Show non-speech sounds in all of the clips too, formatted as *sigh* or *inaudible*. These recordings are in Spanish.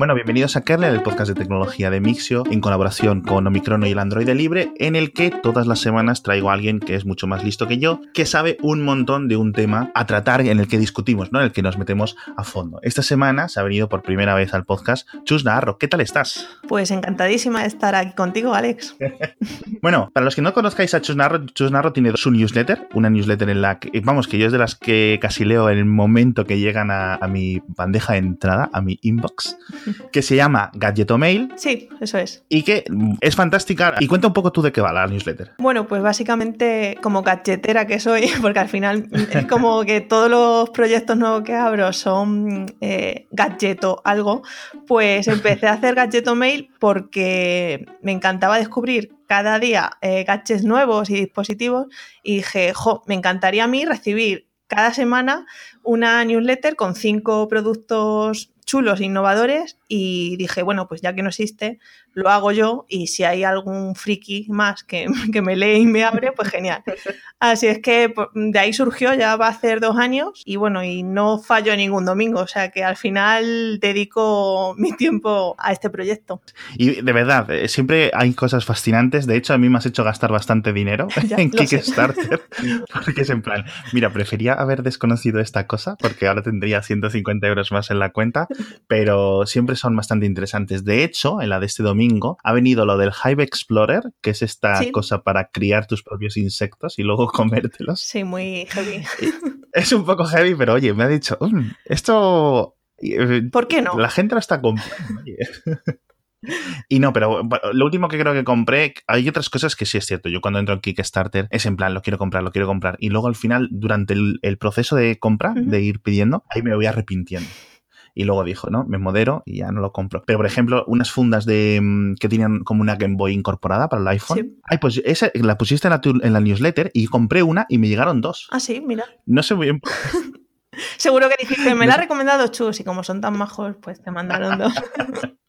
Bueno, bienvenidos a Kernel, el podcast de tecnología de Mixio, en colaboración con Omicron y el Android Libre, en el que todas las semanas traigo a alguien que es mucho más listo que yo, que sabe un montón de un tema a tratar en el que discutimos, ¿no? En el que nos metemos a fondo. Esta semana se ha venido por primera vez al podcast Chus Navarro. ¿Qué tal estás? Pues encantadísima de estar aquí contigo, Alex. *laughs* bueno, para los que no conozcáis a Chus Navarro, Chus Navarro tiene su newsletter, una newsletter en la que, vamos, que yo es de las que casi leo en el momento que llegan a, a mi bandeja de entrada, a mi inbox que se llama Gadgetomail. Sí, eso es. Y que es fantástica. Y cuenta un poco tú de qué va la newsletter. Bueno, pues básicamente como gadgetera que soy, *laughs* porque al final es como que todos los proyectos nuevos que abro son eh, gadgeto algo, pues empecé a hacer Gadgetomail porque me encantaba descubrir cada día eh, gadgets nuevos y dispositivos y dije, jo, me encantaría a mí recibir cada semana una newsletter con cinco productos chulos, innovadores y dije, bueno, pues ya que no existe, lo hago yo y si hay algún friki más que, *laughs* que, me lee y me abre, pues genial. Así es que pues, de ahí surgió, ya va a hacer dos años y bueno, y no fallo ningún domingo, o sea que al final dedico mi tiempo a este proyecto. Y de verdad, eh, siempre hay cosas fascinantes, de hecho a mí me has hecho gastar bastante dinero *laughs* ya, en Kickstarter, *laughs* porque es en plan, mira, prefería haber desconocido esta cosa porque ahora tendría 150 euros más en la cuenta, pero siempre son bastante interesantes. De hecho, en la de este domingo ha venido lo del Hive Explorer, que es esta ¿Sí? cosa para criar tus propios insectos y luego *laughs* comértelos. Sí, muy heavy. Es un poco heavy, pero oye, me ha dicho, mmm, esto... eh, ¿Por qué no? La gente lo está comprando. *laughs* Y no, pero lo último que creo que compré, hay otras cosas que sí es cierto. Yo cuando entro en Kickstarter es en plan, lo quiero comprar, lo quiero comprar. Y luego al final, durante el, el proceso de compra, uh -huh. de ir pidiendo, ahí me voy arrepintiendo y luego dijo, ¿no? Me modero y ya no lo compro. Pero, por ejemplo, unas fundas de que tenían como una Game Boy incorporada para el iPhone. Sí. Ay, pues esa la pusiste en la, en la, newsletter y compré una y me llegaron dos. Ah, sí, mira. No sé muy bien. *laughs* Seguro que dijiste, me la ha recomendado Chus y como son tan majos, pues te mandaron dos. *laughs*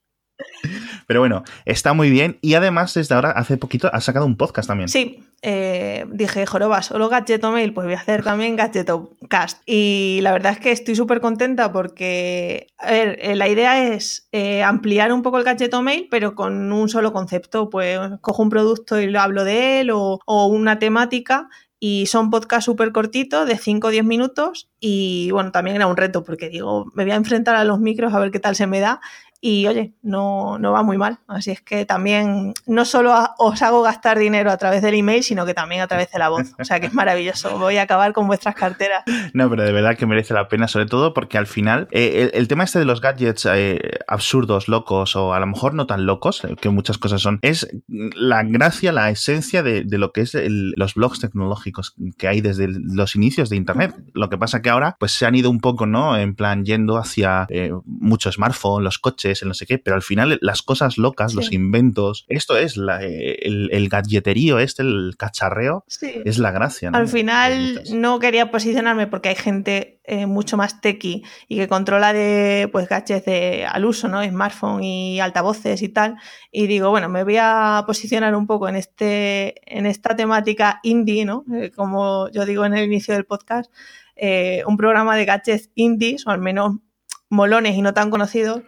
Pero bueno, está muy bien y además desde ahora, hace poquito, ha sacado un podcast también. Sí, eh, dije, joroba, solo Gadgeto Mail, pues voy a hacer también Gadgeto Cast. Y la verdad es que estoy súper contenta porque, a ver, eh, la idea es eh, ampliar un poco el Gadgeto Mail, pero con un solo concepto. Pues cojo un producto y lo hablo de él o, o una temática y son podcasts súper cortitos, de 5 o 10 minutos, y bueno, también era un reto, porque digo, me voy a enfrentar a los micros a ver qué tal se me da, y oye, no, no va muy mal. Así es que también no solo os hago gastar dinero a través del email, sino que también a través de la voz. O sea que es maravilloso. Voy a acabar con vuestras carteras. No, pero de verdad que merece la pena, sobre todo porque al final eh, el, el, tema este de los gadgets eh, absurdos, locos o a lo mejor no tan locos, que muchas cosas son, es la gracia, la esencia de, de lo que es los blogs tecnológicos que hay desde los inicios de Internet. Lo que pasa que ahora pues se han ido un poco, ¿no? En plan yendo hacia eh, mucho smartphone, los coches, el no sé qué, pero al final las cosas locas, sí. los inventos, esto es la, el, el, gadgeterío, este, el cacharreo, sí. es la gracia. ¿no? Al final no quería posicionarme porque hay gente eh, mucho más techy y que controla de pues gadgets de, al uso, ¿no? Smartphone y altavoces y tal. Y digo, bueno, me voy a posicionar un poco en este, en esta temática indie, ¿no? Eh, como yo digo en el inicio del podcast, eh, un programa de gadgets indies, o al menos molones y no tan conocidos,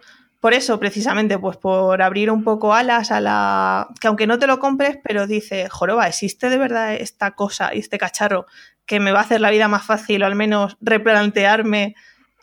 por eso, precisamente, pues por abrir un poco alas a la. que aunque no te lo compres, pero dice, joroba, ¿existe de verdad esta cosa y este cacharro que me va a hacer la vida más fácil o al menos replantearme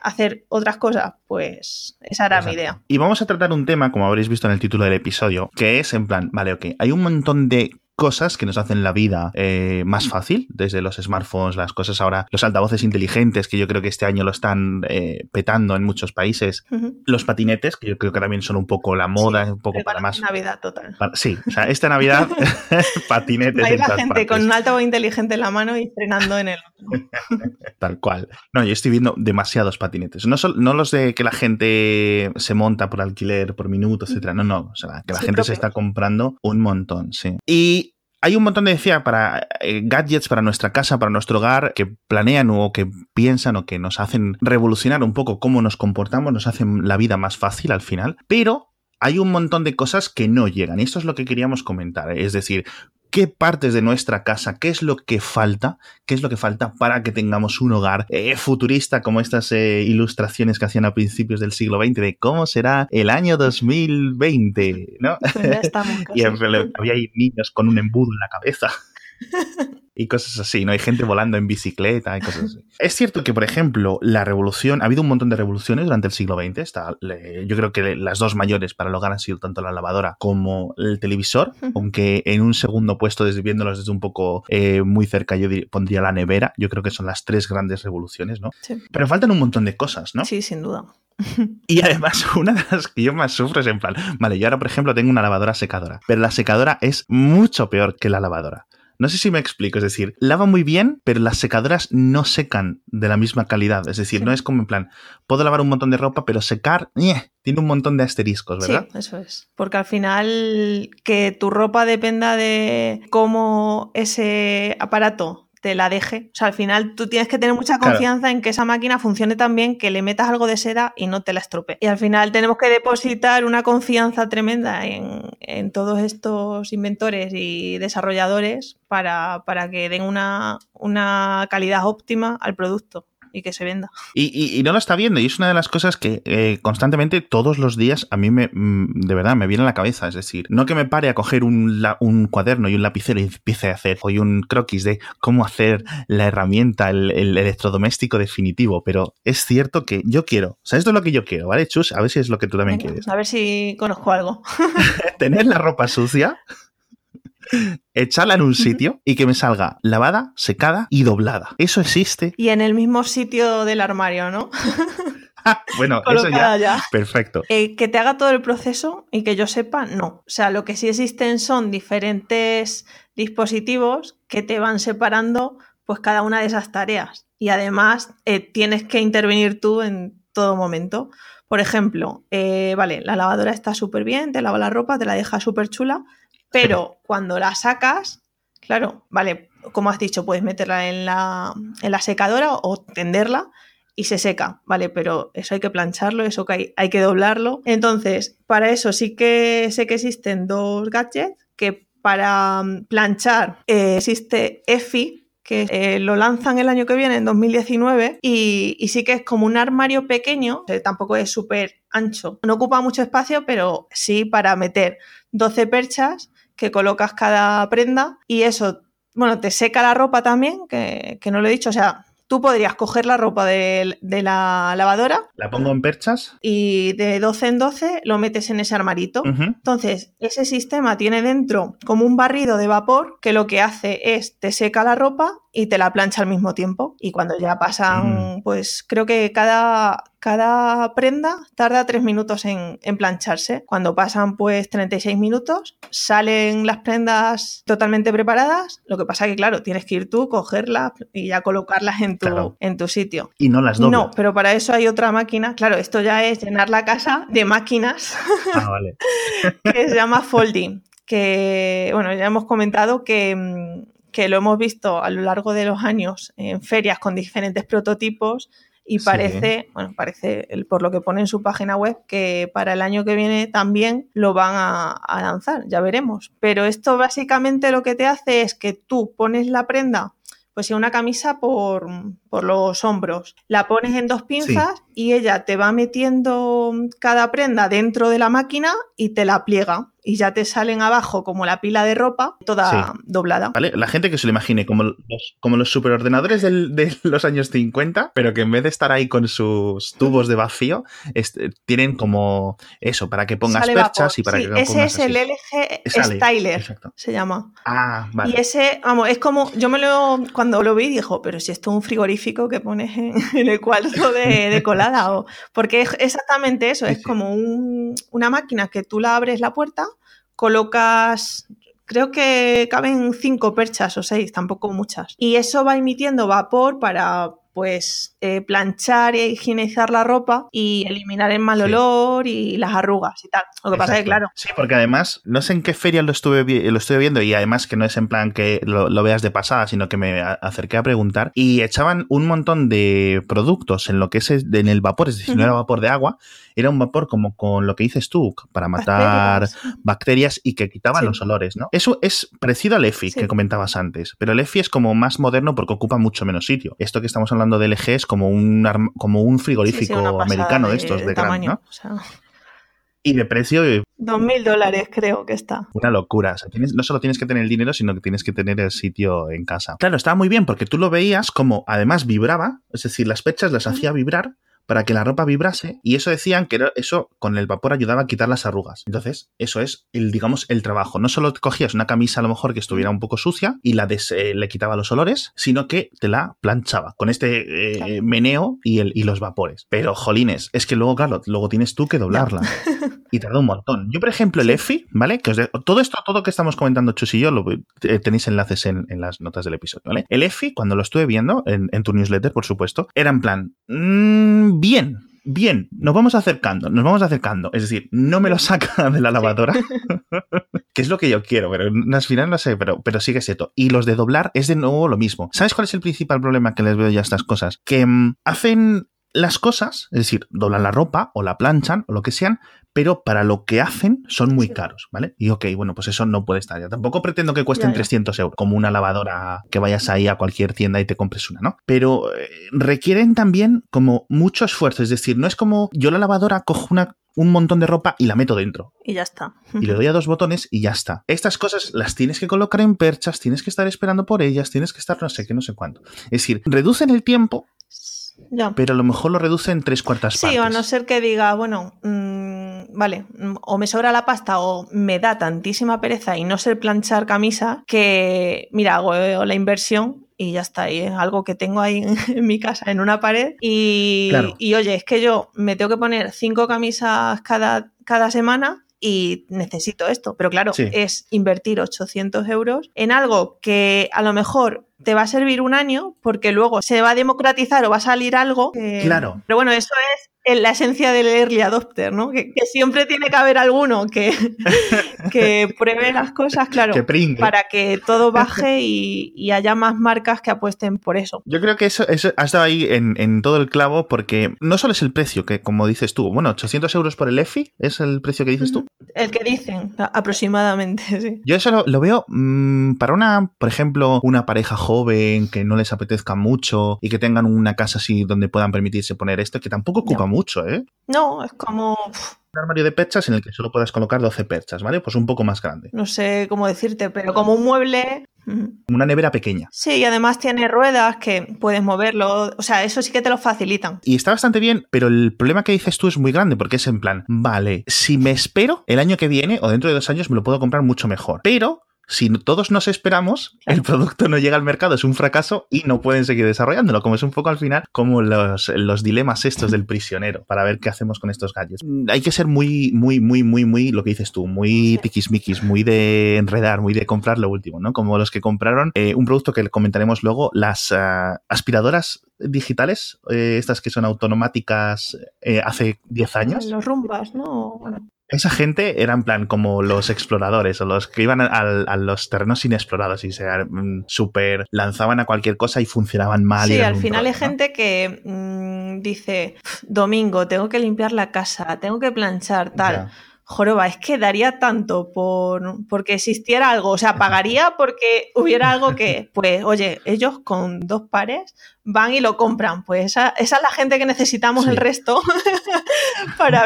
hacer otras cosas? Pues esa era Exacto. mi idea. Y vamos a tratar un tema, como habréis visto en el título del episodio, que es en plan, vale, ok, hay un montón de cosas que nos hacen la vida eh, más fácil, desde los smartphones, las cosas ahora, los altavoces inteligentes, que yo creo que este año lo están eh, petando en muchos países, uh -huh. los patinetes, que yo creo que también son un poco la moda, sí, un poco para más... Navidad total. Para, sí, o sea, esta Navidad, *laughs* patinetes. Hay la gente partes. con un altavoz inteligente en la mano y frenando en el *laughs* Tal cual. No, yo estoy viendo demasiados patinetes. No, no los de que la gente se monta por alquiler, por minuto, etcétera. No, no. O sea, que la sí, gente propio. se está comprando un montón, sí. Y hay un montón de decía para eh, gadgets para nuestra casa, para nuestro hogar, que planean o que piensan o que nos hacen revolucionar un poco cómo nos comportamos, nos hacen la vida más fácil al final, pero hay un montón de cosas que no llegan. Y esto es lo que queríamos comentar. Es decir, qué partes de nuestra casa, qué es lo que falta, qué es lo que falta para que tengamos un hogar eh, futurista como estas eh, ilustraciones que hacían a principios del siglo XX de cómo será el año 2020, ¿no? Pues ya estamos *laughs* y casi. había ahí niños con un embudo en la cabeza. Y cosas así, ¿no? Hay gente volando en bicicleta y cosas así. Es cierto que, por ejemplo, la revolución, ha habido un montón de revoluciones durante el siglo XX. Está, le- yo creo que las dos mayores para el hogar han sido tanto la lavadora como el televisor, aunque en un segundo puesto, desde viéndolos desde un poco eh, muy cerca, yo dir- pondría la nevera. Yo creo que son las tres grandes revoluciones, ¿no? Sí. Pero faltan un montón de cosas, ¿no? Sí, sin duda. *laughs* Y además, una de las que yo más sufro es en plan, vale, yo ahora, por ejemplo, tengo una lavadora secadora, pero la secadora es mucho peor que la lavadora. No sé si me explico, es decir, lava muy bien, pero las secadoras no secan de la misma calidad. Es decir, Sí. no es como en plan, puedo lavar un montón de ropa, pero secar, tiene un montón de asteriscos, ¿verdad? Sí, eso es. Porque al final que tu ropa dependa de cómo ese aparato te la deje. O sea, al final tú tienes que tener mucha Claro. confianza en que esa máquina funcione tan bien que le metas algo de seda y no te la estropee. Y al final tenemos que depositar una confianza tremenda en, en todos estos inventores y desarrolladores para, para que den una, una calidad óptima al producto y que se venda. Y, y- y no lo está viendo, y es una de las cosas que eh, constantemente, todos los días, a mí me, mm, de verdad, me viene a la cabeza. Es decir, no que me pare a coger un, la- un cuaderno y un lapicero y empiece a hacer hoy un croquis de cómo hacer la herramienta, el, el electrodoméstico definitivo, pero es cierto que yo quiero, o sea, esto es lo que yo quiero, ¿vale, Chus? A ver si es lo que tú también Venga, quieres. a ver si conozco algo. *laughs* Tener la ropa sucia. Echarla en un sitio y que me salga lavada, secada y doblada. Eso existe. Y en el mismo sitio del armario, ¿no? *laughs* bueno, eso ya. ya. Perfecto. Eh, que te haga todo el proceso y que yo sepa, no. O sea, lo que sí existen son diferentes dispositivos que te van separando pues cada una de esas tareas. Y además eh, tienes que intervenir tú en todo momento. Por ejemplo, eh, vale, la lavadora está súper bien, te lava la ropa, te la deja súper chula, pero cuando la sacas, claro, vale, como has dicho, puedes meterla en la, en la secadora o tenderla y se seca, ¿vale? Pero eso hay que plancharlo, eso que hay, hay que doblarlo. Entonces, para eso sí que sé que existen dos gadgets, que para mm, planchar eh, existe EFI, que eh, lo lanzan el año que viene, en 2019, y, y sí que es como un armario pequeño, eh, tampoco es súper ancho, no ocupa mucho espacio, pero sí para meter 12 perchas que colocas cada prenda y eso, bueno, te seca la ropa también, que, que no lo he dicho, o sea, tú podrías coger la ropa de, de la lavadora La pongo en perchas. y de 12 en 12 lo metes en ese armarito. Entonces, ese sistema tiene dentro como un barrido de vapor que lo que hace es te seca la ropa y te la plancha al mismo tiempo. Y cuando ya pasan, pues creo que cada, cada prenda tarda 3 minutos en, en plancharse. Cuando pasan pues 36 minutos, salen las prendas totalmente preparadas. Lo que pasa que, claro, tienes que ir tú, cogerlas y ya colocarlas en tu, Claro. en tu sitio. Y no las. No, pero para eso hay otra máquina. Claro, esto ya es llenar la casa de máquinas Ah, vale. *laughs* que se llama Folding. Que, bueno, ya hemos comentado que, mm, que lo hemos visto a lo largo de los años en ferias con diferentes prototipos y Sí. parece, bueno, parece por lo que pone en su página web que para el año que viene también lo van a, a lanzar, ya veremos. Pero esto básicamente lo que te hace es que tú pones la prenda pues en una camisa por, por los hombros. La pones en dos pinzas y ella te va metiendo cada prenda dentro de la máquina y te la pliega. Y ya te salen abajo como la pila de ropa, toda Sí. doblada. ¿Vale? La gente que se lo imagine como los, como los superordenadores del- de *laughs* los años 50, pero que en vez de estar ahí con sus tubos de vacío, tienen como eso, para que pongas Sale perchas vapor. y para Sí, que lo ese es el. LG Sale, Styler, exacto. se llama. Ah, vale. Y ese, vamos, es como, yo me lo, cuando lo vi, dijo, pero si esto es un frigorífico que pones en, *laughs* en el cuarto de, de colada, o, porque es exactamente eso, es como un- una máquina que tú la abres la puerta, colocas, creo que caben cinco perchas o seis, tampoco muchas, y eso va emitiendo vapor para Pues eh, planchar y higienizar la ropa y eliminar el mal olor y las arrugas y tal. Lo que pasa es que, claro. Sí, porque además, no sé en qué feria lo estuve, lo estuve viendo y además que no es en plan que lo, veas de pasada, sino que me acerqué a preguntar y echaban un montón de productos en lo que es en el vapor, es decir, no era vapor de agua, era un vapor como con lo que dices tú, para matar bacterias, y que quitaban los olores, ¿no? Eso es parecido al EFI que comentabas antes, pero el EFI es como más moderno porque ocupa mucho menos sitio. Esto que estamos hablando del LG es como un, como un frigorífico americano de, estos, de, tamaño, y de precio. Dos mil dólares creo que está. Una locura. no solo tienes que tener el dinero, sino que tienes que tener el sitio en casa. Claro, estaba muy bien porque tú lo veías como además vibraba, es decir, las pechas las hacía vibrar para que la ropa vibrase y eso decían que eso con el vapor ayudaba a quitar las arrugas. Entonces, eso es el, digamos, el trabajo. No solo cogías una camisa a lo mejor que estuviera un poco sucia y la eh, le quitaba los olores, sino que te la planchaba con este eh, meneo y, el, y los vapores. Pero, jolines, es que luego, claro, luego tienes tú que doblarla. *laughs* y tarda un montón. Yo, por ejemplo, el EFI, ¿vale? Que todo esto, todo que estamos comentando Chus y yo, lo, eh, tenéis enlaces en, las notas del episodio, ¿vale? El EFI, cuando lo estuve viendo, en, tu newsletter, por supuesto, era en plan, mmm, bien, bien, nos vamos acercando, nos vamos acercando. Es decir, no me lo saca de la lavadora, *laughs* que es lo que yo quiero, pero al final no sé, pero, pero sigue siendo. Y los de doblar es de nuevo lo mismo. ¿Sabes cuál es el principal problema que les veo ya a estas cosas? Que mm, hacen las cosas, es decir, doblan la ropa o la planchan o lo que sean, pero para lo que hacen son muy caros, ¿vale? Y ok, bueno, pues eso no puede estar ya. Tampoco pretendo que cuesten 300 euros, como una lavadora que vayas ahí a cualquier tienda y te compres una, ¿no? Pero eh, requieren también como mucho esfuerzo, es decir, no es como yo la lavadora cojo una un montón de ropa y la meto dentro. Y ya está. Y le doy a dos botones y ya está. Estas cosas las tienes que colocar en perchas, tienes que estar esperando por ellas, tienes que estar no sé qué, no sé cuánto. Es decir, reducen el tiempo pero a lo mejor lo reduce en tres cuartas partes. Sí, a no ser que diga, bueno, mm, vale, mm, o me sobra la pasta o me da tantísima pereza y no sé planchar camisa que, mira, hago la inversión y ya está. Y es algo que tengo ahí *laughs* en, mi casa, en una pared. Y, y, oye, es que yo me tengo que poner cinco camisas cada, cada semana y necesito esto. Pero claro, es invertir 800 euros en algo que a lo mejor te va a servir un año porque luego se va a democratizar o va a salir algo. claro. Pero bueno, eso es en la esencia del early adopter, ¿no? Que, siempre tiene que haber alguno que, *laughs* que pruebe las cosas, claro, para que todo baje y, haya más marcas que apuesten por eso. Yo creo que eso, eso ha estado ahí en, todo el clavo porque no solo es el precio, que como dices tú, bueno, 800 euros por el EFI es el precio que dices tú. El que dicen, aproximadamente, *laughs* sí. Yo eso lo, veo mm, para una, por ejemplo, una pareja joven que no les apetezca mucho y que tengan una casa así donde puedan permitirse poner esto, que tampoco ocupa mucho, ¿eh? No, es como... Un armario de perchas en el que solo puedas colocar 12 perchas, ¿vale? Pues un poco más grande. No sé cómo decirte, pero como un mueble... Una nevera pequeña. Sí, y además tiene ruedas que puedes moverlo. O sea, eso sí que te lo facilitan. Y está bastante bien, pero el problema que dices tú es muy grande porque es en plan, vale, si me espero el año que viene o dentro de dos años me lo puedo comprar mucho mejor. Pero si todos nos esperamos, el producto no llega al mercado, es un fracaso y no pueden seguir desarrollándolo, como es un poco al final como los, los dilemas estos del prisionero, para ver qué hacemos con estos gadgets. Mm, hay que ser muy, muy, muy, muy, muy, lo que dices tú, muy tiquismiquis, muy de enredar, muy de comprar lo último, ¿no? Como los que compraron eh, un producto que comentaremos luego, las ah, aspiradoras digitales, eh, estas que son automáticas eh, hace 10 años. Los rumbas, ¿no? Bueno. Esa gente era en plan como los exploradores o los que iban a, los terrenos inexplorados y se mm, super lanzaban a cualquier cosa y funcionaban mal. Sí, al final hay gente que mm, dice, domingo, tengo que limpiar la casa, tengo que planchar, tal joroba, es que daría tanto por porque existiera algo, o sea, pagaría porque hubiera algo que, pues, oye, ellos con dos pares van y lo compran, pues esa, esa es la gente que necesitamos el resto *laughs* para,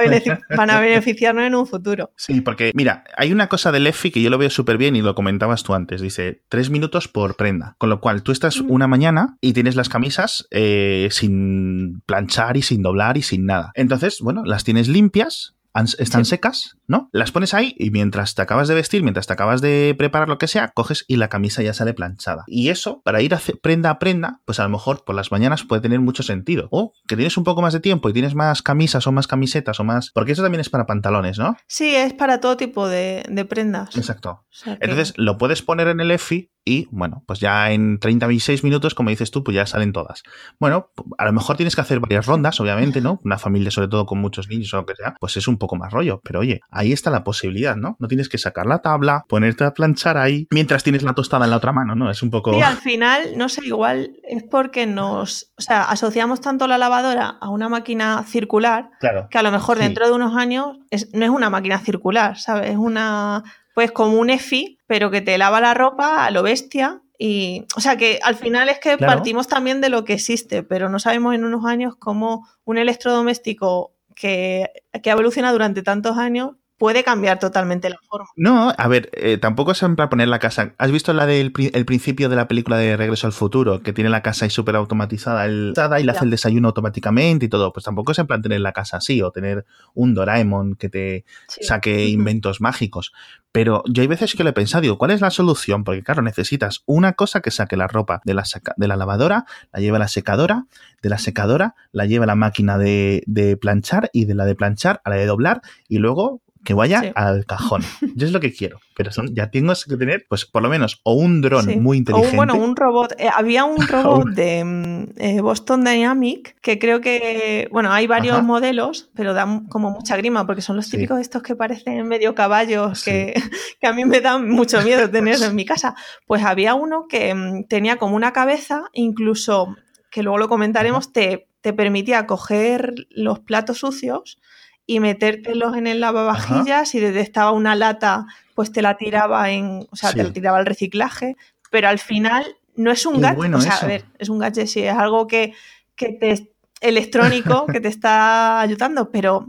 para beneficiarnos en un futuro. Sí, porque mira, hay una cosa del EFI que yo lo veo súper bien y lo comentabas tú antes, dice tres minutos por prenda, con lo cual tú estás una mañana y tienes las camisas eh, sin planchar y sin doblar y sin nada. Entonces, bueno, las tienes limpias, están secas ¿no? Las pones ahí y mientras te acabas de vestir, mientras te acabas de preparar lo que sea, coges y la camisa ya sale planchada. Y eso, para ir a prenda a prenda, pues a lo mejor por las mañanas puede tener mucho sentido. O que tienes un poco más de tiempo y tienes más camisas o más camisetas o más... Porque eso también es para pantalones, ¿no? Sí, es para todo tipo de, prendas. Exacto. Entonces lo puedes poner en el EFI y bueno, pues ya en 36 minutos, como dices tú, pues ya salen todas. Bueno, a lo mejor tienes que hacer varias rondas, obviamente, ¿no? Una familia, sobre todo con muchos niños o lo que sea, pues es un poco más rollo. Pero oye, ahí está la posibilidad, ¿no? No tienes que sacar la tabla, ponerte a planchar ahí mientras tienes la tostada en la otra mano, ¿no? Es un poco. Sí, al final, no sé, igual es porque nos. O sea, asociamos tanto la lavadora a una máquina circular claro, que a lo mejor dentro de unos años no es una máquina circular, ¿sabes? Es una pues como un EFI, pero que te lava la ropa a lo bestia. Y, o sea que al final es que partimos también de lo que existe, pero no sabemos en unos años cómo un electrodoméstico que, que evoluciona durante tantos años puede cambiar totalmente la forma. No, a ver, eh, tampoco es para poner la casa. ¿Has visto la del el principio de la película de Regreso al Futuro? Que tiene la casa ahí súper automatizada el, y le hace el desayuno automáticamente y todo. Pues tampoco es en plan tener la casa así o tener un Doraemon que te saque inventos mágicos. Pero yo hay veces que lo he pensado, digo, ¿cuál es la solución? Porque claro, necesitas una cosa que saque la ropa de la, de la lavadora, la lleve a la secadora, de la secadora la lleve a la máquina de, de planchar y de la de planchar a la de doblar y luego que vaya al cajón. *laughs* Yo es lo que quiero, pero son, ya tengo que tener, pues por lo menos, o un dron muy inteligente. O bueno, un robot. Eh, había un *laughs* robot de mm, eh, Boston Dynamic que creo que, bueno, hay varios modelos, pero dan como mucha grima porque son los típicos estos que parecen medio caballos que, *laughs* que, a mí me dan mucho miedo tener en mi casa. Pues había uno que mm, tenía como una cabeza, incluso, que luego lo comentaremos, te, te permitía coger los platos sucios y metértelos en el lavavajillas y desde estaba una lata, pues te la tiraba en, o sea, te la tiraba al reciclaje, pero al final no es un gadget, o sea, a ver, es un gadget, sí, es algo que, que te electrónico *laughs* que te está ayudando, pero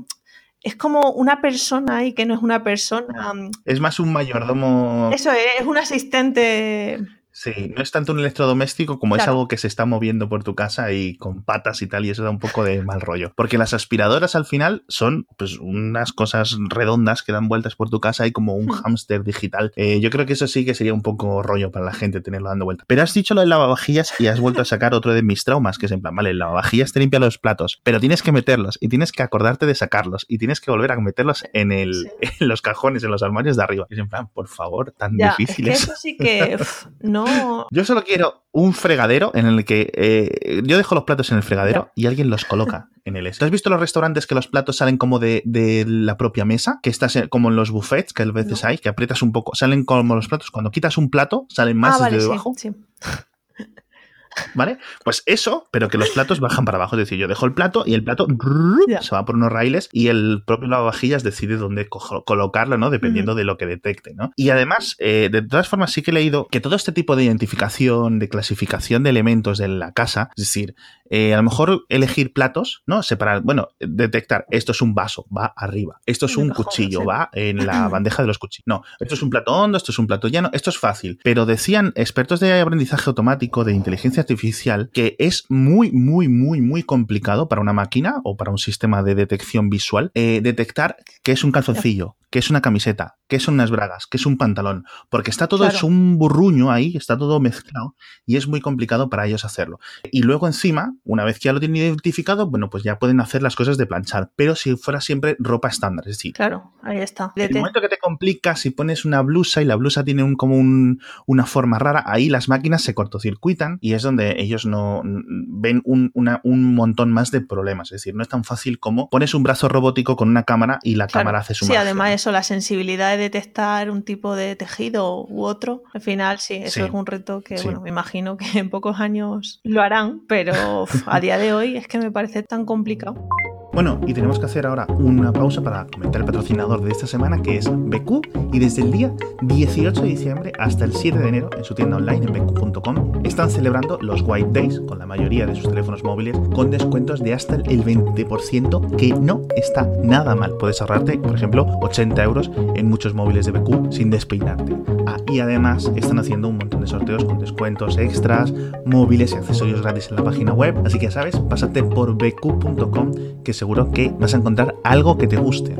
es como una persona y que no es una persona. Es más un mayordomo. Eso es, es un asistente Sí, no es tanto un electrodoméstico como es algo que se está moviendo por tu casa y con patas y tal, y eso da un poco de mal rollo. Porque las aspiradoras al final son pues unas cosas redondas que dan vueltas por tu casa y como un hmm. hámster digital. Eh, yo creo que eso sí que sería un poco rollo para la gente tenerlo dando vueltas. Pero has dicho lo del lavavajillas y has vuelto a sacar otro de mis traumas, que es en plan, vale, el lavavajillas te limpia los platos, pero tienes que meterlos y tienes que acordarte de sacarlos y tienes que volver a meterlos en, el, *laughs* en los cajones, en los armarios de arriba. es en plan, por favor, tan difícil es. eso sí que *laughs* no yo solo quiero un fregadero en el que eh, yo dejo los platos en el fregadero y alguien los coloca en el este. ¿Has visto los restaurantes que los platos salen como de, la propia mesa? Que estás como en los buffets, que a veces hay, que aprietas un poco, salen como los platos. Cuando quitas un plato, salen más ah, desde debajo. Sí, ¿Vale? Pues eso, pero que los platos bajan para abajo. Es decir, yo dejo el plato y el plato se va por unos raíles y el propio lavavajillas decide dónde colocarlo, ¿no? Dependiendo de lo que detecte, ¿no? Y además, eh, de todas formas, sí que he leído que todo este tipo de identificación, de clasificación de elementos de la casa, es decir, eh, a lo mejor elegir platos, ¿no? Separar, bueno, detectar, esto es un vaso, va arriba, esto es un cuchillo, va en la *clears throat* bandeja de los cuchillos. No, esto es un plato hondo, esto es un plato llano, esto es fácil. Pero decían expertos de aprendizaje automático, de inteligencia artificial, que es muy, muy, muy, muy complicado para una máquina o para un sistema de detección visual eh, detectar que es un calzoncillo, que es una camiseta, que son unas bragas, que es un pantalón, porque está todo es un burruño ahí, está todo mezclado y es muy complicado para ellos hacerlo. Y luego encima, una vez que ya lo tienen identificado, bueno, pues ya pueden hacer las cosas de planchar, pero si fuera siempre ropa estándar, es decir. Claro, ahí está. En el momento que te complicas, si pones una blusa y la blusa tiene un, como un, una forma rara, ahí las máquinas se cortocircuitan y es donde ellos no ven un, un montón más de problemas. Es decir, no es tan fácil como pones un brazo robótico con una cámara y la cámara hace su Sí, además eso, la sensibilidad de detectar un tipo de tejido u otro, al final sí, eso es un reto que, bueno, me imagino que en pocos años lo harán, pero *laughs* a día de hoy es que me parece tan complicado. Bueno, y tenemos que hacer ahora una pausa para comentar el patrocinador de esta semana, que es BQ, y desde el día 18 de diciembre hasta el 7 de enero en su tienda online en bq.com están celebrando los White Days con la mayoría de sus teléfonos móviles con descuentos de hasta el 20%, que no está nada mal. Puedes ahorrarte, por ejemplo, 80 euros en muchos móviles de BQ sin despeinarte. Ah, y además están haciendo un montón de sorteos con descuentos extras, móviles y accesorios gratis en la página web. Así que ya sabes, pásate por bq.com que se seguro que vas a encontrar algo que te guste.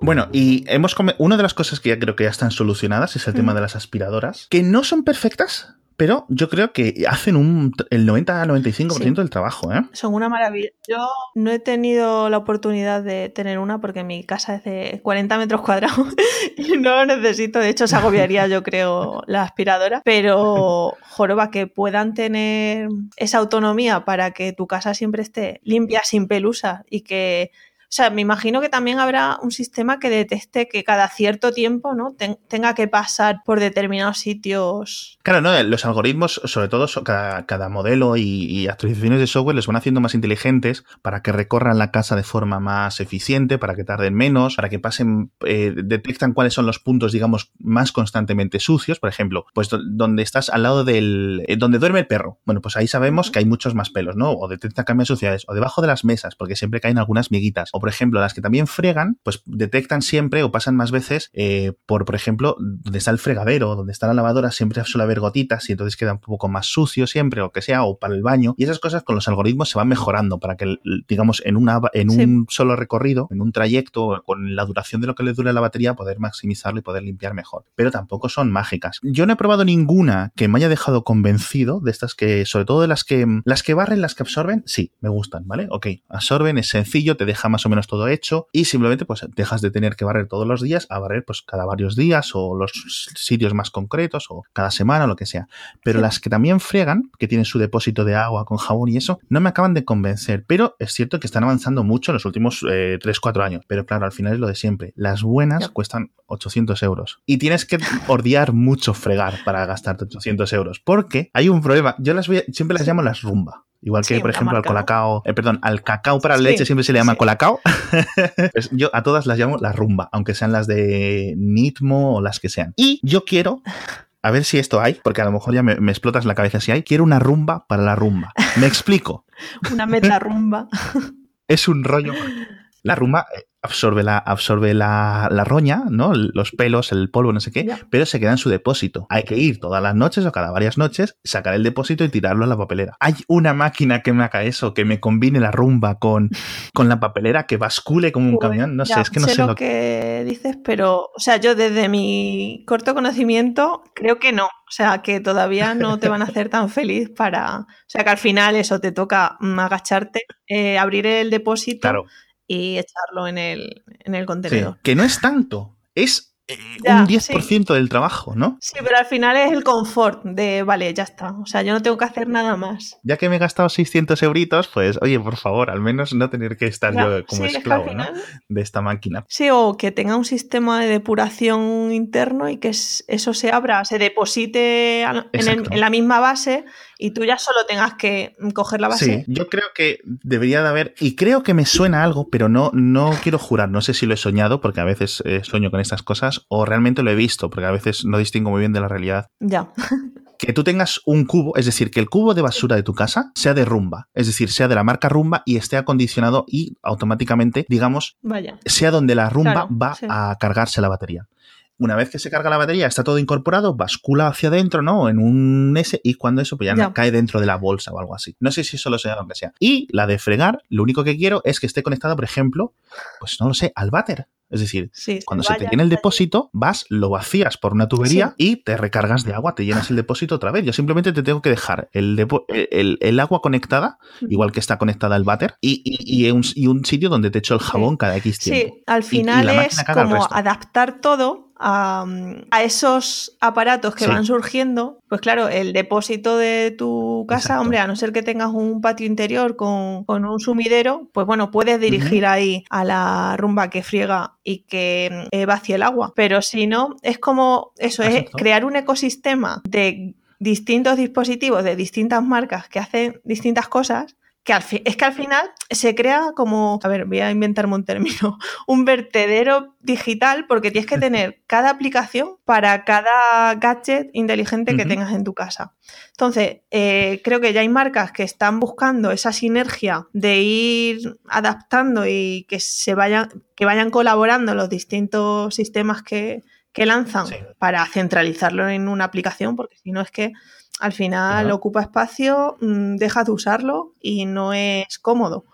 Bueno, y hemos una de las cosas que ya creo que ya están solucionadas es el tema de las aspiradoras, que no son perfectas, pero yo creo que hacen un, el 90-95% del trabajo. ¿eh? Son una maravilla. Yo no he tenido la oportunidad de tener una porque mi casa es de 40 metros cuadrados *laughs* y no lo necesito. De hecho, se agobiaría, yo creo, *laughs* la aspiradora. Pero, joroba, que puedan tener esa autonomía para que tu casa siempre esté limpia, sin pelusa y que o sea, me imagino que también habrá un sistema que detecte que cada cierto tiempo ¿no? tenga que pasar por determinados sitios. Claro, no, los algoritmos, sobre todo cada, modelo y, actualizaciones de software, les van haciendo más inteligentes para que recorran la casa de forma más eficiente, para que tarden menos, para que pasen, eh, detectan cuáles son los puntos, digamos, más constantemente sucios. Por ejemplo, pues donde estás al lado del. Eh, donde duerme el perro. Bueno, pues ahí sabemos que hay muchos más pelos, ¿no? O detecta cambios de suciedades. O debajo de las mesas, porque siempre caen algunas miguitas o por ejemplo las que también fregan, pues detectan siempre o pasan más veces eh, por, por ejemplo, donde está el fregadero, donde está la lavadora, siempre suele haber gotitas y entonces queda un poco más sucio siempre o que sea, o para el baño. Y esas cosas con los algoritmos se van mejorando para que, digamos, en, una, en un solo recorrido, en un trayecto, con la duración de lo que le dure la batería, poder maximizarlo y poder limpiar mejor. Pero tampoco son mágicas. Yo no he probado ninguna que me haya dejado convencido de estas que, sobre todo de las que, las que barren, las que absorben, sí, me gustan, ¿vale? Ok, absorben, es sencillo, te deja más o menos todo hecho y simplemente pues dejas de tener que barrer todos los días a barrer pues cada varios días o los sitios más concretos o cada semana o lo que sea. Pero las que también fregan, que tienen su depósito de agua con jabón y eso, no me acaban de convencer. Pero es cierto que están avanzando mucho en los últimos eh, 3-4 años. Pero claro, al final es lo de siempre. Las buenas cuestan 800 euros. Y tienes que odiar mucho fregar para gastarte 800 euros. Porque hay un problema. Yo las voy siempre las llamo las rumba. Igual que, por ejemplo, al colacao, eh, perdón, al cacao para la leche siempre se le llama colacao. *laughs* pues yo a todas las llamo la rumba, aunque sean las de Nitmo o las que sean. Y yo quiero a ver si esto hay, porque a lo mejor ya me, me, explotas la cabeza si hay. Quiero una rumba para la rumba. Me explico. *laughs* una meta rumba. es un rollo. La rumba, eh, absorbe la, absorbe la, roña, ¿no? Los pelos, el polvo, no sé qué, pero se queda en su depósito. Hay que ir todas las noches o cada varias noches, sacar el depósito y tirarlo a la papelera. Hay una máquina que me haga eso, que me combine la rumba con, con la papelera, que bascule como un camión. No sé, es que no sé, lo que dices, pero, o sea, yo desde mi corto conocimiento creo que no. O sea, que todavía no te van a hacer tan feliz para. O sea, que al final eso te toca mm, agacharte, eh, abrir el depósito. Claro y echarlo en el, en el contenedor. que no es tanto, es eh, un 10% del trabajo, ¿no? Sí, pero al final es el confort de, vale, ya está. O sea, yo no tengo que hacer nada más. Ya que me he gastado 600 euritos, pues, oye, por favor, al menos no tener que estar yo como esclavo de esta máquina. Sí, o que tenga un sistema de depuración interno y que eso se abra, se deposite en la misma base y tú ya solo tengas que coger la base. Sí, yo creo que debería de haber, y creo que me suena algo, pero no, no quiero jurar, no sé si lo he soñado, porque a veces eh, sueño con estas cosas, o realmente lo he visto, porque a veces no distingo muy bien de la realidad. Ya. *laughs* que tú tengas un cubo, es decir, que el cubo de basura de tu casa sea de rumba, es decir, sea de la marca rumba y esté acondicionado y automáticamente, digamos, Vaya. sea donde la rumba va a cargarse la batería una vez que se carga la batería, está todo incorporado, bascula hacia adentro, ¿no? En un S y cuando eso pues ya, cae dentro de la bolsa o algo así. No sé si solo sea lo que sea. Y la de fregar, lo único que quiero es que esté conectada, por ejemplo, pues no lo sé, al váter. Es decir, cuando se te llena el depósito, vas, lo vacías por una tubería y te recargas de agua, te llenas el depósito otra vez. Yo simplemente te tengo que dejar el, el, agua conectada, igual que está conectada el váter, y, y, un, y, un, sitio donde te echo el jabón cada X tiempo. Sí, al final es como adaptar todo a, esos aparatos que van surgiendo, pues claro, el depósito de tu casa, hombre, a no ser que tengas un patio interior con, un sumidero, pues bueno, puedes dirigir ahí a la rumba que friega y que eh, vacía el agua. Pero si no, es como eso, es crear un ecosistema de distintos dispositivos de distintas marcas que hacen distintas cosas que es que al final se crea como, a ver, voy a inventarme un término, *laughs* un vertedero digital porque tienes que tener *laughs* cada aplicación para cada gadget inteligente que tengas en tu casa. Entonces, eh, creo que ya hay marcas que están buscando esa sinergia de ir adaptando y que se vayan, que vayan colaborando los distintos sistemas que, lanzan para centralizarlo en una aplicación, porque si no es que al final ocupa espacio, mm, dejas de usarlo y no es cómodo.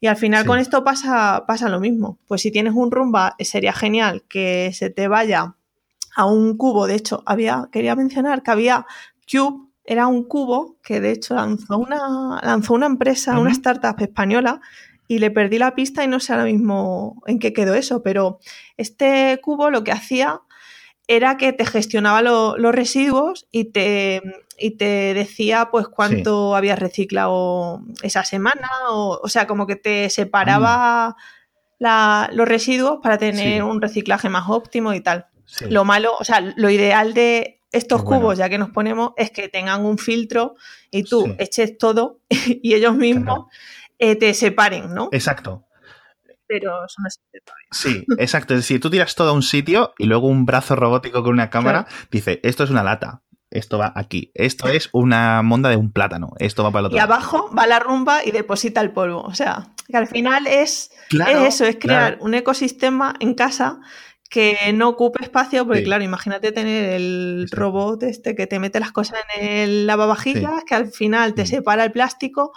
Y al final con esto pasa, pasa lo mismo. Pues si tienes un rumba, sería genial que se te vaya a un cubo. De hecho, había, quería mencionar que había Cube, era un cubo que de hecho lanzó una, lanzó una empresa, una startup española, y le perdí la pista y no sé ahora mismo en qué quedó eso, pero este cubo lo que hacía era que te gestionaba los residuos y te, y te decía pues cuánto habías reciclado esa semana, o, o, sea, como que te separaba los residuos para tener un reciclaje más óptimo y tal. Lo malo, o sea, lo ideal de estos cubos, ya que nos ponemos, es que tengan un filtro y tú eches todo *laughs* y ellos mismos eh, te separen, ¿no? Exacto pero son así Sí, exacto. Es decir, tú tiras todo a un sitio y luego un brazo robótico con una cámara dice, esto es una lata, esto va aquí, esto es una monda de un plátano, esto va para el otro Y abajo va la rumba y deposita el polvo. O sea, que al final es, eso, es crear un ecosistema en casa que no ocupe espacio, porque claro, imagínate tener el robot este que te mete las cosas en el lavavajillas, que al final te mm. separa el plástico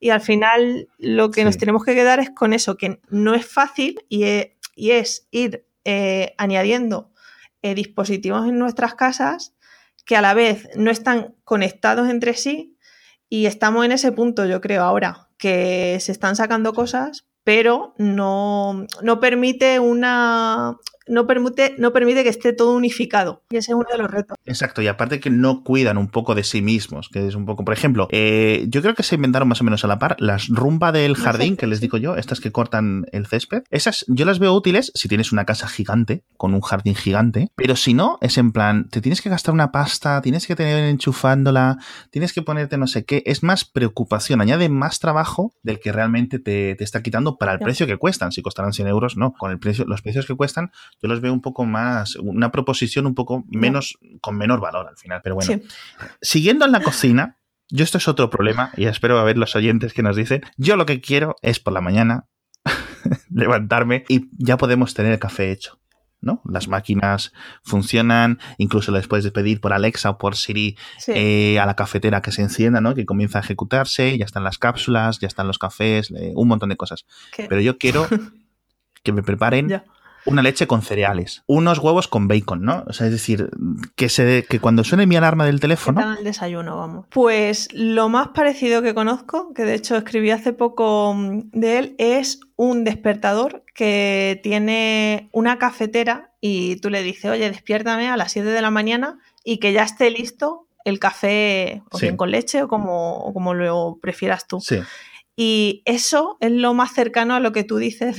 y al final lo que nos tenemos que quedar es con eso, que no es fácil y, e, es ir eh, añadiendo eh, dispositivos en nuestras casas que a la vez no están conectados entre sí y estamos en ese punto, yo creo, ahora, que se están sacando cosas, pero no, no permite una, no permite, no permite que esté todo unificado. Y ese es uno de los retos. Exacto, y aparte que no cuidan un poco de sí mismos, que es un poco, por ejemplo, eh, yo creo que se inventaron más o menos a la par las rumba del jardín, que les digo yo, estas que cortan el césped. Esas yo las veo útiles si tienes una casa gigante, con un jardín gigante, pero si no, es en plan, te tienes que gastar una pasta, tienes que tener enchufándola, tienes que ponerte no sé qué, es más preocupación, añade más trabajo del que realmente te, está quitando para el precio que cuestan. Si costaran 100 euros, no, con el precio, los precios que cuestan, yo los veo un poco más, una proposición un poco menos, con menor valor al final. Pero bueno, siguiendo en la cocina, yo esto es otro problema y espero a ver los oyentes que nos dicen, yo lo que quiero es por la mañana *laughs* levantarme y ya podemos tener el café hecho. ¿no? Las máquinas funcionan, incluso les puedes pedir por Alexa o por Siri eh, a la cafetera que se encienda, ¿no? Que comienza a ejecutarse, ya están las cápsulas, ya están los cafés, eh, un montón de cosas. Pero yo quiero *laughs* que me preparen una leche con cereales, unos huevos con bacon, ¿no? O sea, es decir, que, se, que cuando suene mi alarma del teléfono... el desayuno, vamos. Pues lo más parecido que conozco, que de hecho escribí hace poco mm, de él, es un despertador que tiene una cafetera y tú le dices, oye, despiértame a las 7 de la mañana y que ya esté listo el café o bien con leche o como, o como lo prefieras tú. Sí. Y eso es lo más cercano a lo que tú dices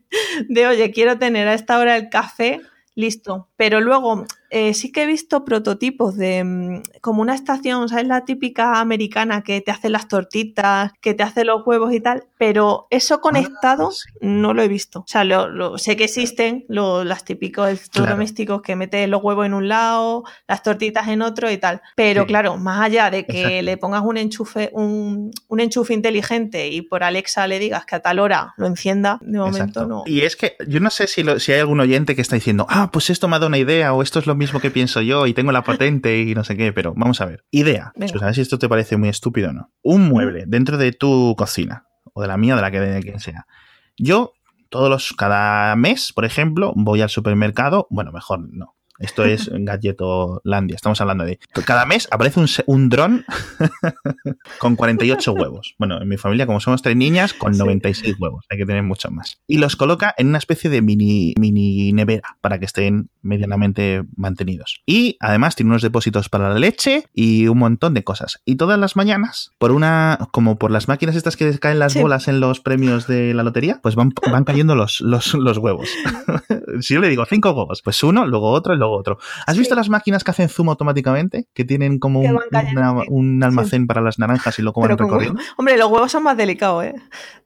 *laughs* de, oye, quiero tener a esta hora el café listo. Pero luego eh, sí que he visto prototipos de mm, como una estación, ¿sabes? La típica americana que te hace las tortitas, que te hace los huevos y tal, pero eso ah, conectado no lo he visto. O sea, lo, sé que existen los las típicos electrodomésticos que meten los huevos en un lado, las tortitas en otro y tal. Pero claro, más allá de que le pongas un enchufe, un, enchufe inteligente y por Alexa le digas que a tal hora lo encienda, de momento no. Y es que yo no sé si, si hay algún oyente que está diciendo, ah, pues esto me ha dado una idea o esto es lo mismo que pienso yo y tengo la patente y no sé qué, pero vamos a ver. Idea. Pues a ver si esto te parece muy estúpido o no. Un mueble dentro de tu cocina o de la mía o de la que de quien sea. Yo todos los cada mes, por ejemplo, voy al supermercado, bueno, mejor no, esto es *laughs* Landia. Estamos hablando de. Cada mes aparece un, un dron *laughs* con 48 huevos. Bueno, en mi familia, como somos tres niñas, con 96 huevos. Hay que tener muchos más. Y los coloca en una especie de mini, mini nevera para que estén medianamente mantenidos. Y además tiene unos depósitos para la leche y un montón de cosas. Y todas las mañanas, por una. como por las máquinas estas que caen las bolas en los premios de la lotería, pues van, van cayendo los, los, los huevos. *laughs* si yo le digo cinco huevos, pues uno, luego otro y otro. ¿Has visto las máquinas que hacen zoom automáticamente? Que tienen como un, almacén para las naranjas y luego van recorriendo. Hombre, los huevos son más delicados, ¿eh?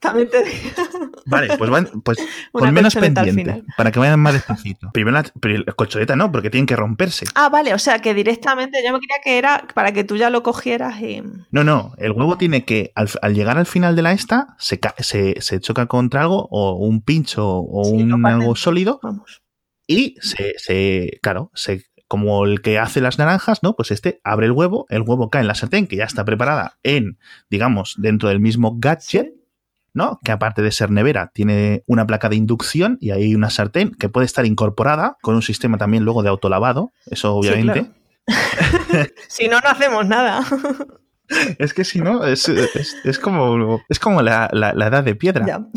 También te digo. Vale, pues, van, pues *laughs* con menos pendiente, para que vayan más despacito. Primero la, colchoneta no, porque tienen que romperse. Ah, vale, o sea que directamente yo me creía que era para que tú ya lo cogieras y... No, no, el huevo tiene que, al, llegar al final de la esta, se, se, choca contra algo o un pincho o un algo sólido. Vamos y se, se claro, se, como el que hace las naranjas, ¿no? Pues este abre el huevo, el huevo cae en la sartén que ya está preparada en, digamos, dentro del mismo gadget, ¿no? Que aparte de ser nevera, tiene una placa de inducción y hay una sartén que puede estar incorporada con un sistema también luego de autolavado, eso obviamente. *laughs* si no, no hacemos nada. *laughs* Es que si no, es, como, es como la, edad de piedra.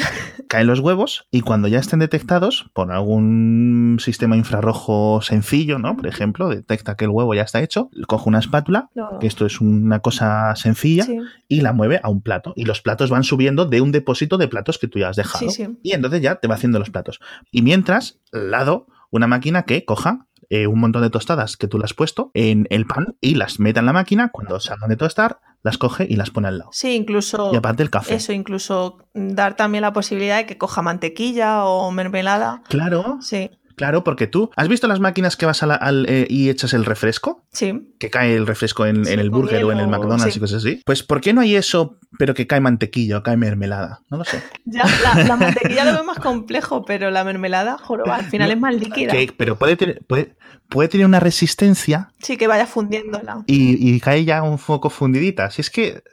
Caen los huevos y cuando ya estén detectados por algún sistema infrarrojo sencillo, ¿no? Por ejemplo, detecta que el huevo ya está hecho, coge una espátula, que esto es una cosa sencilla, y la mueve a un plato. Y los platos van subiendo de un depósito de platos que tú ya has dejado. y entonces ya te va haciendo los platos. Y mientras, al lado, una máquina que coja eh, un montón de tostadas que tú le has puesto en el pan y las mete en la máquina. Cuando salgan de tostar, las coge y las pone al lado. Sí, incluso. Y aparte el café. Eso, incluso dar también la posibilidad de que coja mantequilla o mermelada. Claro. Sí. Claro, porque tú, ¿has visto las máquinas que vas a al, eh, y echas el refresco? Sí. Que cae el refresco en, el burger o en el McDonald's y cosas así. Pues, ¿por qué no hay eso, pero que cae mantequilla o cae mermelada? No lo sé. *laughs* Ya, la, mantequilla lo veo más complejo, pero la mermelada, joroba, al final es más líquida. pero puede tener, puede, puede tener una resistencia. Sí, que vaya fundiéndola. Y, y cae ya un poco fundidita. Si es que,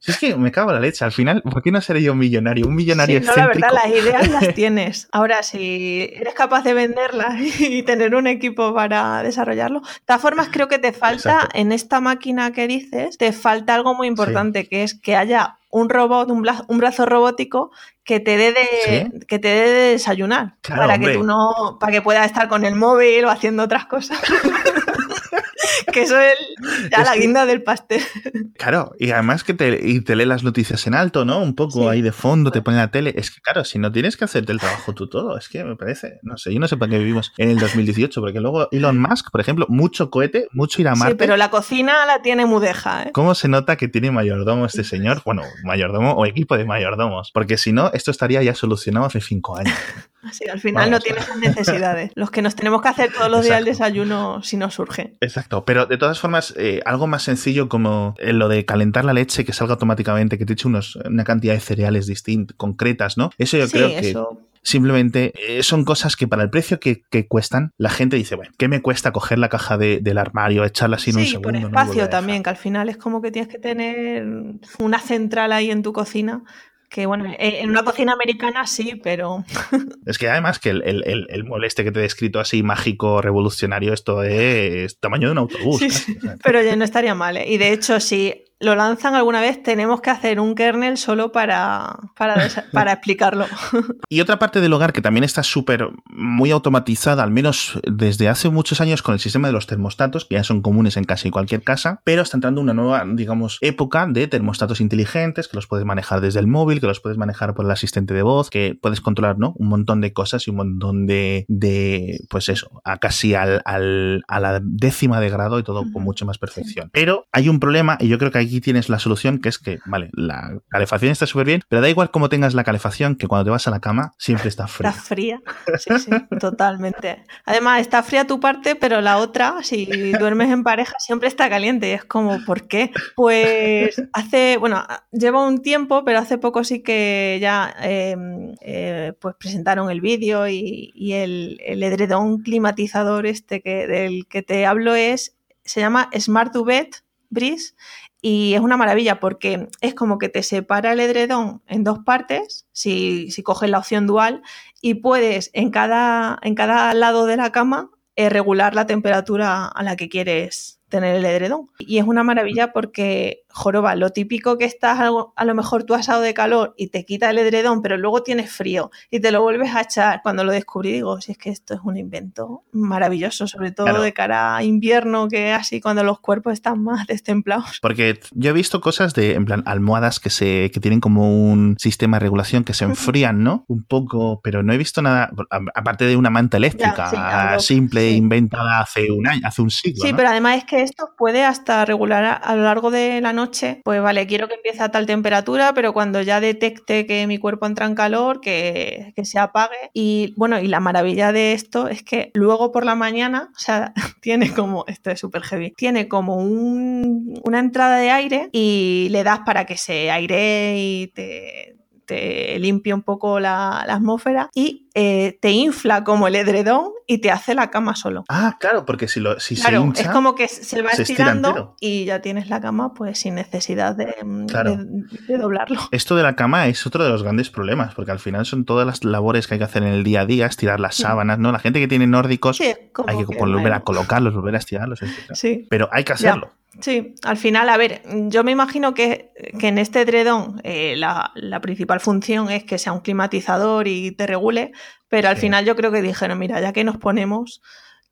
si es que me cago en la leche, al final, ¿por qué no seré yo un millonario? Un millonario sí, No, la verdad, las ideas las *laughs* tienes. Ahora, si eres capaz de venderlas *laughs* y tener un equipo para desarrollarlo. De todas formas, creo que te falta, en esta máquina que dices, te falta algo muy importante, que es que haya un robot, un, brazo, robótico que te dé de, que te dé de desayunar. para que tú no, para que puedas estar con el móvil o haciendo otras cosas. *laughs* *laughs* que eso es ya la guinda del pastel. Claro, y además que te, y te lee las noticias en alto, ¿no? Un poco ahí de fondo, te pone la tele. Es que, claro, si no tienes que hacerte el trabajo tú todo, es que me parece, no sé, yo no sé para qué vivimos en el 2018, porque luego Elon Musk, por ejemplo, mucho cohete, mucho ir a Marte. Sí, pero la cocina la tiene mudeja, ¿eh? ¿Cómo se nota que tiene mayordomo este *laughs* señor? Bueno, mayordomo o equipo de mayordomos, porque si no, esto estaría ya solucionado hace cinco años. Sí, al final no tienes necesidades. *laughs* Los que nos tenemos que hacer todos los días el desayuno si nos surge. Exacto, pero de todas formas, eh, algo más sencillo como eh, lo de calentar la leche que salga automáticamente, que te eche unos, una cantidad de cereales distintas, concretas, ¿no? Eso yo creo que simplemente eh, son cosas que para el precio que, cuestan, la gente dice, bueno, ¿qué me cuesta coger la caja del armario, echarla así en un segundo? Sí, por espacio también, que al final es como que tienes que tener una central ahí en tu cocina que bueno, eh, en una cocina americana sí, pero. *laughs* Es que además que el, el, el, moleste que te he descrito así, mágico, revolucionario, esto es tamaño de un autobús. Sí, pero ya no estaría mal. ¿eh? Y de hecho, sí lo lanzan alguna vez, tenemos que hacer un kernel solo para, *laughs* para, explicarlo. Y otra parte del hogar que también está súper muy automatizada, al menos desde hace muchos años con el sistema de los termostatos, que ya son comunes en casi cualquier casa, pero está entrando una nueva, digamos, época de termostatos inteligentes, que los puedes manejar desde el móvil, que los puedes manejar por el asistente de voz, que puedes controlar, ¿no? Un montón de cosas y un montón de, de pues eso, a casi al, al, a la décima de grado y todo con mucha más perfección. Pero hay un problema y yo creo que hay aquí tienes la solución que es que, vale, la calefacción está súper bien, pero da igual cómo tengas la calefacción, que cuando te vas a la cama siempre está fría. Está fría, sí, sí, totalmente. Además, está fría tu parte, pero la otra, si duermes en pareja, siempre está caliente. Es como, ¿por qué? Pues hace, bueno, lleva un tiempo, pero hace poco sí que ya em, eh, pues presentaron el vídeo y, el, el, edredón climatizador este que, del que te hablo es, se llama Smart Duvet Breeze y es una maravilla porque es como que te separa el edredón en dos partes, si, si coges la opción dual, y puedes en cada, en cada lado de la cama eh, regular la temperatura a la que quieres tener el edredón. Y es una maravilla porque, joroba, lo típico que estás algo, a lo mejor tú asado de calor y te quita el edredón, pero luego tienes frío y te lo vuelves a echar. Cuando lo descubrí digo, si es que esto es un invento maravilloso, sobre todo de cara a invierno, que así cuando los cuerpos están más destemplados. Porque yo he visto cosas de, en plan, almohadas que se que tienen como un sistema de regulación que se enfrían, ¿no? Un poco, pero no he visto nada, aparte de una manta eléctrica simple, inventada hace un año, hace un siglo. Sí, pero además es que esto puede hasta regular a, lo largo de la noche, pues vale, quiero que empiece a tal temperatura, pero cuando ya detecte que mi cuerpo entra en calor, que, se apague. Y bueno, y la maravilla de esto es que luego por la mañana, o sea, *laughs* tiene como, esto es súper heavy, tiene como una entrada de aire y le das para que se aire y te, limpie un poco la, la atmósfera y eh, te infla como el edredón y te hace la cama solo. Ah, claro, porque si, lo, si claro, se hincha, es como que se va se estirando y ya tienes la cama pues sin necesidad de, mm, Claro. de- de doblarlo. *laughs* Esto de la cama es otro de los grandes problemas, porque al final son todas las labores que hay que hacer en el día a día, estirar las sábanas, ¿no? La gente que tiene nórdicos Sí, hay que, que, volver a colocarlos, volver a estirarlos, etc. Sí. Pero hay que Ya. Sí, al final, a ver, yo me imagino que, que en este edredón eh, la, la principal función es que sea un climatizador y te regule, pero al Sí. final yo creo que dijeron, mira, ya que nos ponemos,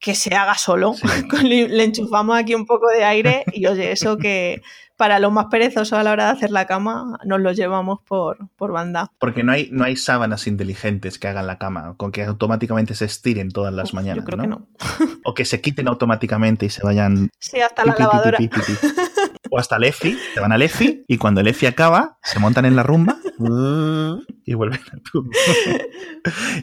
que se haga solo, Sí. *laughs* le enchufamos aquí un poco de aire y oye, eso que para los más perezosos a la hora de hacer la cama nos lo llevamos por, por banda. Porque no hay, no hay sábanas inteligentes que hagan la cama, con que automáticamente se estiren todas las Uf, mañanas. Yo creo ¿no? que no. O que se quiten automáticamente y se vayan. Sí, hasta la lavadora. *laughs* O hasta el EFI, se van al EFI y cuando el EFI acaba, se montan en la rumba y vuelven a tu-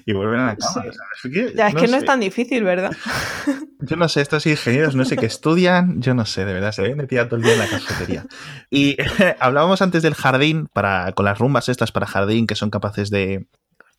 y vuelven a la cama. Sí. O sea, es que, Ya, es que no sé. es tan difícil, ¿verdad? *laughs* Yo no sé, estos ingenieros no sé qué estudian, yo no sé, de verdad, se ven de tirar todo el día en la cafetería. Y *laughs* hablábamos antes del jardín, para, con las rumbas estas para jardín que son capaces de,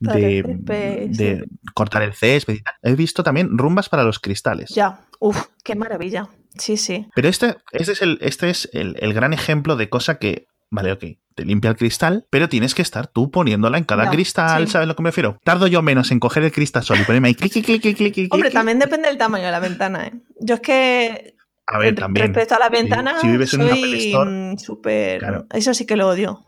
Cortar de, el césped, de cortar el césped. He visto también rumbas para los cristales. Ya, uf, qué maravilla. Sí, sí. Pero este, este es, el, este es el, el gran ejemplo de cosa que, vale, ok, te limpia el cristal, pero tienes que estar tú poniéndola en cada cristal, sí. ¿sabes lo que me refiero? Tardo yo menos en coger el cristal solo y ponerme ahí clic, clic, clic, clic, Hombre, clic. también depende del tamaño de la ventana, ¿eh? Yo es que A ver, también. Respecto a la ventana, si vives en soy súper... Claro. Eso sí que lo odio.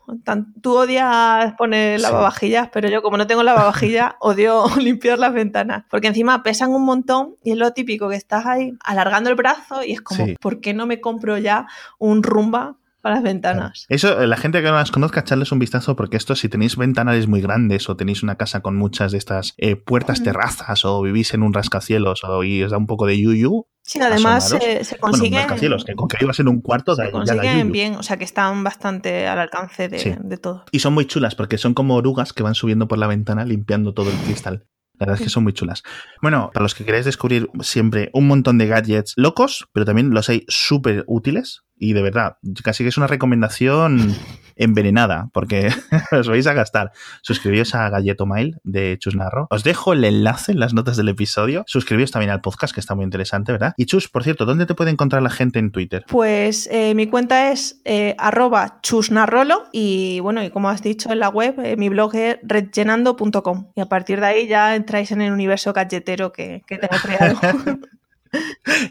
Tú odias poner Sí. lavavajillas, pero yo como no tengo lavavajillas, *laughs* odio *laughs* limpiar las ventanas. Porque encima pesan un montón y es lo típico que estás ahí alargando el brazo y es como, Sí. ¿por qué no me compro ya un rumba para las ventanas? Eso, eh, la gente que no las conozca, echarles un vistazo porque esto, si tenéis ventanales muy grandes o tenéis una casa con muchas de estas eh, puertas terrazas o vivís en un rascacielos o, y os da un poco de yuyu, Sí, además eh, se bueno, consiguen... rascacielos, que con que vivas en un cuarto da se ya la consiguen yuyu. bien, o sea que están bastante al alcance de, Sí. de todo. Y son muy chulas porque son como orugas que van subiendo por la ventana limpiando todo el cristal. La verdad es que son muy chulas. Bueno, para los que queráis descubrir siempre un montón de gadgets locos, pero también los hay súper útiles. Y de verdad, casi que es una recomendación *laughs* envenenada, porque *laughs* os vais a gastar. Suscribíos a Galleto Mail de Chus Narro. Os dejo el enlace en las notas del episodio. Suscribíos también al podcast, que está muy interesante, ¿verdad? Y Chus, por cierto, ¿dónde te puede encontrar la gente en Twitter? Pues eh, mi cuenta es eh, arroba chusnarrolo y bueno, y como has dicho en la web, eh, mi blog es redgenando.com y a partir de ahí ya entráis en el universo galletero que, que tengo creado. *laughs*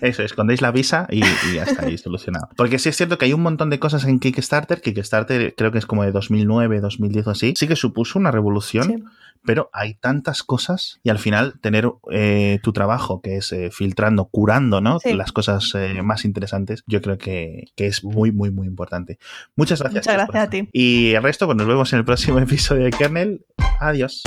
Eso, escondéis la visa y, y ya está ahí solucionado. Porque sí es cierto que hay un montón de cosas en Kickstarter. Kickstarter creo que es como de 2009, 2010 o así. Sí que supuso una revolución, Sí. pero hay tantas cosas y al final tener eh, tu trabajo, que es eh, filtrando, curando, ¿no? Sí. Las cosas eh, más interesantes, yo creo que, que es muy, muy, muy importante. Muchas gracias. Muchas gracias a ti. Y el resto, pues nos vemos en el próximo episodio de Kernel. Adiós.